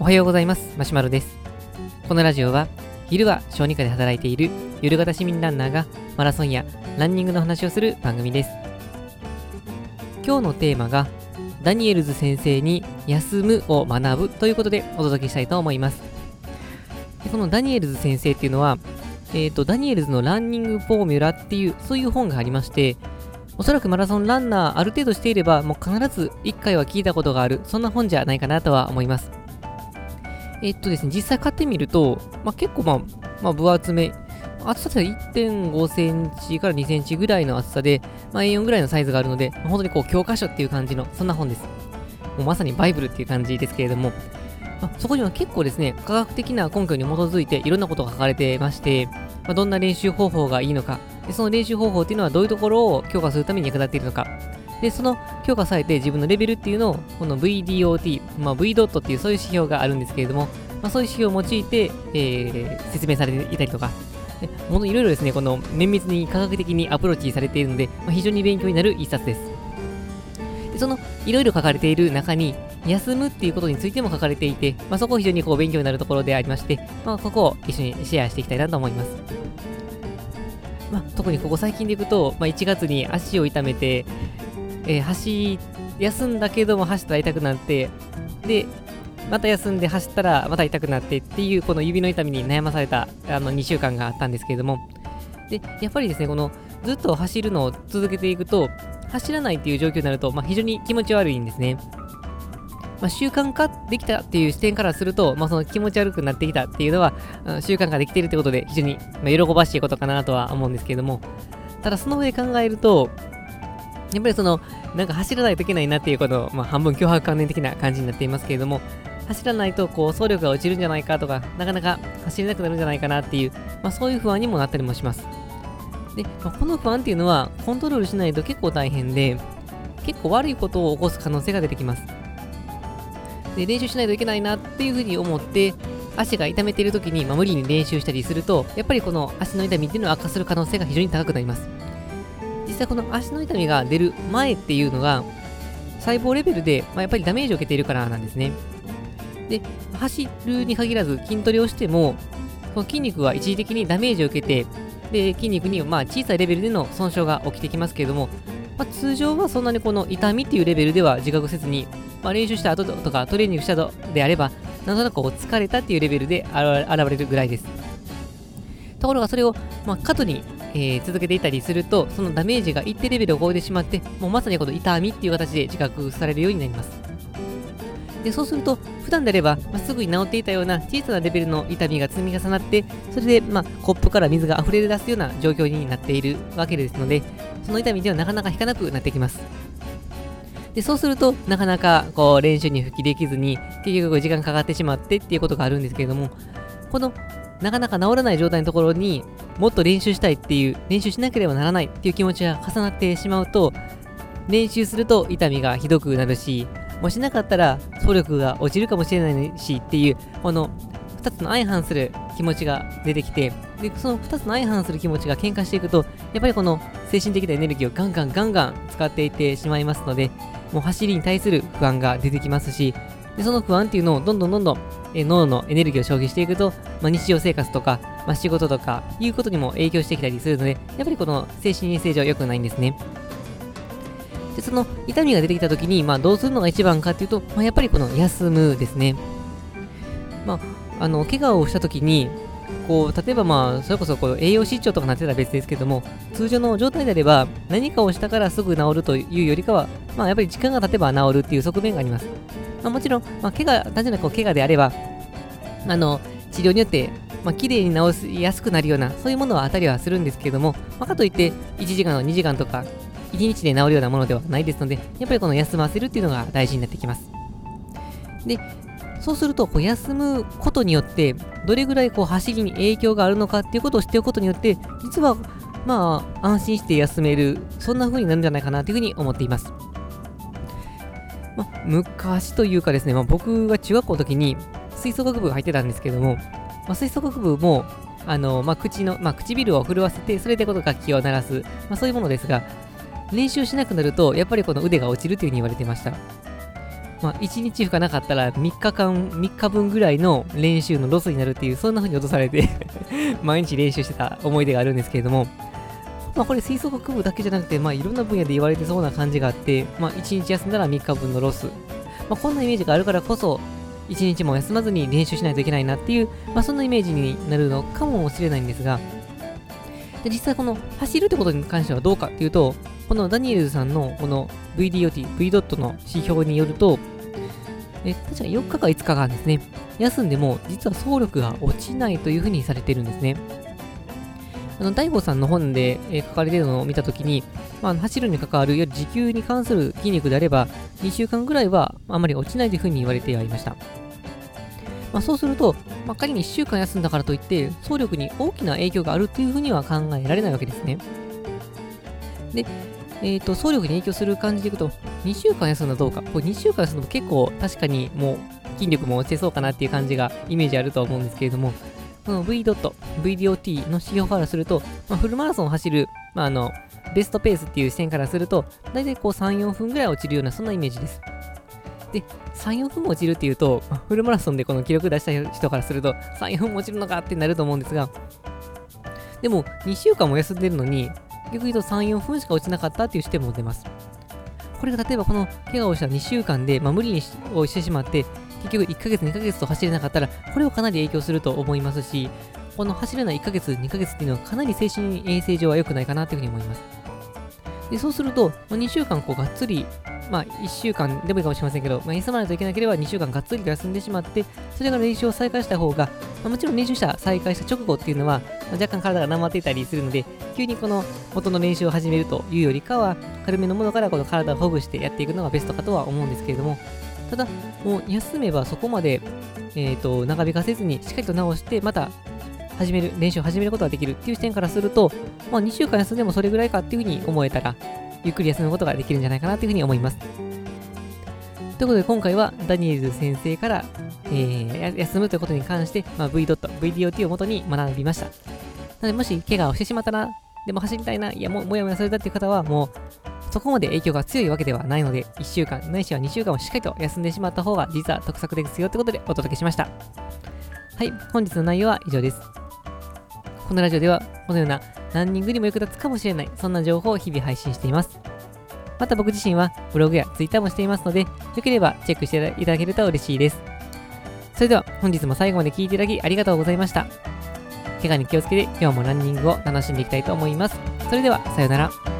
おはようございます。マシュマロです。このラジオは昼は小児科で働いている夜型市民ランナーがマラソンやランニングの話をする番組です。今日のテーマがダニエルズ先生に休むを学ぶということでお届けしたいと思います。でこのダニエルズ先生っていうのはえっ、ー、とダニエルズのランニングフォーミュラっていうそういう本がありましておそらくマラソンランナーある程度していればもう必ず1回は聞いたことがあるそんな本じゃないかなとは思いますえっとですね、実際買ってみると、まあ、結構まあ、まあ、分厚め、厚さで1.5センチから2センチぐらいの厚さで、まあ、A4 ぐらいのサイズがあるので、本当にこう教科書っていう感じの、そんな本です。もうまさにバイブルっていう感じですけれども、まあ、そこには結構ですね、科学的な根拠に基づいていろんなことが書かれてまして、まあ、どんな練習方法がいいのかで、その練習方法っていうのはどういうところを強化するために役立っているのか、で、その強化されて自分のレベルっていうのを、この VDOT、まあ、V ドットっていうそういう指標があるんですけれども、まあ、そういう指標を用いて、えー、説明されていたりとか、ものいろいろですね、この綿密に科学的にアプローチされているので、まあ、非常に勉強になる一冊です。でそのいろいろ書かれている中に、休むっていうことについても書かれていて、まあ、そこ非常にこう勉強になるところでありまして、まあ、ここを一緒にシェアしていきたいなと思います。まあ、特にここ最近でいくと、まあ、1月に足を痛めて、えー、走、休んだけども走ったら痛くなって、で、また休んで走ったらまた痛くなってっていうこの指の痛みに悩まされたあの2週間があったんですけれどもでやっぱりですねこのずっと走るのを続けていくと走らないっていう状況になると、まあ、非常に気持ち悪いんですね。まあ、習慣化できたっていう視点からすると、まあ、その気持ち悪くなってきたっていうのは、習慣化できているってことで、非常に、ま喜ばしいことかなとは思うんですけれども、ただその上考えると、やっぱりその、なんか走らないといけないなっていうこと、まあ、半分脅迫観念的な感じになっていますけれども、走らないとこう走力が落ちるんじゃないかとか、なかなか走れなくなるんじゃないかなっていう、まあ、そういう不安にもなったりもします。で、まあ、この不安っていうのはコントロールしないと結構大変で、結構悪いことを起こす可能性が出てきます。で、練習しないといけないなっていうふうに思って、足が痛めている時に、まあ、無理に練習したりすると、やっぱりこの足の痛みっていうのは悪化する可能性が非常に高くなります。実際この足の痛みが出る前っていうのが、細胞レベルで、まあ、やっぱりダメージを受けているからなんですね。で、走るに限らず筋トレをしても、その筋肉は一時的にダメージを受けて、で、筋肉にまあ小さいレベルでの損傷が起きてきますけれども、まあ、通常はそんなにこの痛みっていうレベルでは自覚せずに、まあ、練習した後とかトレーニングした後であれば、なんとなく疲れたっていうレベルで現れるぐらいです。ところがそれを、まあ、過度に、えー、続けていたりすると、そのダメージが一定レベルを超えてしまって、もうまさにこの痛みっていう形で自覚されるようになります。でそうすると、普段であれば、まあ、すぐに治っていたような小さなレベルの痛みが積み重なって、それで、まあ、コップから水が溢れ出すような状況になっているわけですので、その痛みではなかなか引かなくなってきます。でそうすると、なかなかこう練習に復帰できずに、結局時間かかってしまってっていうことがあるんですけれども、このなかなか治らない状態のところにもっと練習したいっていう、練習しなければならないっていう気持ちが重なってしまうと、練習すると痛みがひどくなるし、もしなかったら総力が落ちるかもしれないしっていう、この2つの相反する気持ちが出てきて、で、その2つの相反する気持ちが喧嘩していくと、やっぱりこの精神的なエネルギーをガンガンガンガン使っていってしまいますので、もう走りに対する不安が出てきますし、でその不安っていうのをどんどんどんどんえ脳のエネルギーを消費していくと、まあ、日常生活とか、まあ、仕事とかいうことにも影響してきたりするので、やっぱりこの精神衛生上良くないんですね。で、その痛みが出てきた時に、まあ、どうするのが一番かっていうと、まあ、やっぱりこの休むですね。まあ、あの、怪我をした時に、こう、例えばまあ、それこそこう栄養失調とかなってたら別ですけども、通常の状態であれば、何かをしたからすぐ治るというよりかは、まあ、やっぱり時間が経てば治るっていう側面があります。まあ、もちろん、まあ、怪我、単純なこう怪我であれば、あの、治療によって、まあ、綺麗に治しやすくなるような、そういうものはあたりはするんですけども、まあ、かといって、1時間の2時間とか、1日で治るようなものではないですので、やっぱりこの休ませるっていうのが大事になってきます。で、そうすると、こう休むことによって、どれぐらいこう走りに影響があるのかっていうことを知っておくことによって、実は、まあ、安心して休める、そんな風になるんじゃないかなというふうに思っています。まあ、昔というかですね、まあ、僕が中学校の時に吹奏楽部が入ってたんですけども、まあ、吹奏楽部も、あの、まあ、口の、まあ、唇を震わせて、それでこの楽器を鳴らす、まあ、そういうものですが、練習しなくなると、やっぱりこの腕が落ちるというふうに言われてました。まあ、1日負荷なかったら3日間、3日分ぐらいの練習のロスになるっていう、そんな風に落とされて 毎日練習してた思い出があるんですけれども、まあ、これ吹奏楽部だけじゃなくて、まあ、いろんな分野で言われてそうな感じがあって、まあ、1日休んだら3日分のロス。まあ、こんなイメージがあるからこそ、1日も休まずに練習しないといけないなっていう、まあ、そんなイメージになるのかもしれないんですが、で実際この走るってことに関してはどうかっていうと、このダニエルズさんのこの VDOT、V ドットの指標によると、え確か4日か5日間ですね、休んでも実は走力が落ちないというふうにされてるんですね。あの、大悟さんの本で、え、書かれているのを見たときに、まあ、走るに関わる、いわゆる持久に関する筋肉であれば、2週間ぐらいはあまり落ちないというふうに言われてはいました。まあ、そうすると、まあ、仮に1週間休んだからといって、走力に大きな影響があるというふうには考えられないわけですね。で、えっ、ー、と、走力に影響する感じでいくと、2週間休んだどうか。これ2週間休むと結構確かにもう筋力も落ちてそうかなっていう感じが、イメージあるとは思うんですけれども、この V ドット、VDOT の指標からすると、まあ、フルマラソンを走る、まあ、あの、ベストペースっていう視点からすると、だいたいこう3、4分ぐらい落ちるような、そんなイメージです。で、3、4分も落ちるっていうと、フルマラソンでこの記録出した人からすると、3、4分も落ちるのかってなると思うんですが、でも、2週間も休んでるのに、逆に言うと3、4分しか落ちなかったっていう視点も出ます。これが例えばこの怪我をした2週間で、まあ、無理にをしてしまって、結局1ヶ月、2ヶ月と走れなかったら、これをかなり影響すると思いますし、この走れない1ヶ月、2ヶ月っていうのはかなり精神衛生上は良くないかなというふうに思います。でそうすると、2週間こうがっつりまあ、1週間でもいいかもしれませんけど、まあ、休まないといけなければ2週間がっつりと休んでしまって、それから練習を再開した方が、まあ、もちろん練習した再開した直後っていうのは、まあ、若干体がなまっていたりするので、急にこの元の練習を始めるというよりかは、軽めのものからこの体をほぐしてやっていくのがベストかとは思うんですけれども、ただ、もう休めばそこまで、えーと、長引かせずにしっかりと直して、また始める、練習を始めることができるっていう視点からすると、まあ、2週間休んでもそれぐらいかっていうふうに思えたら、ゆっくり休むことができるんじゃないかなというふうに思います。ということで今回はダニエル先生から、えー、休むということに関して、まあ、V. VDOT を元に学びました。なのでもし怪我をしてしまったな、でも走りたいな、いやももやもやされたっていう方はもうそこまで影響が強いわけではないので、1週間、ないしは2週間をしっかりと休んでしまった方が実は得策ですよってことでお届けしました。はい、本日の内容は以上です。このラジオではこのようなランニングにも役立つかもしれない、そんな情報を日々配信しています。また僕自身はブログや Twitter もしていますので、よければチェックしていただけると嬉しいです。それでは本日も最後まで聴いていただきありがとうございました。怪我に気をつけて今日もランニングを楽しんでいきたいと思います。それでは、さようなら。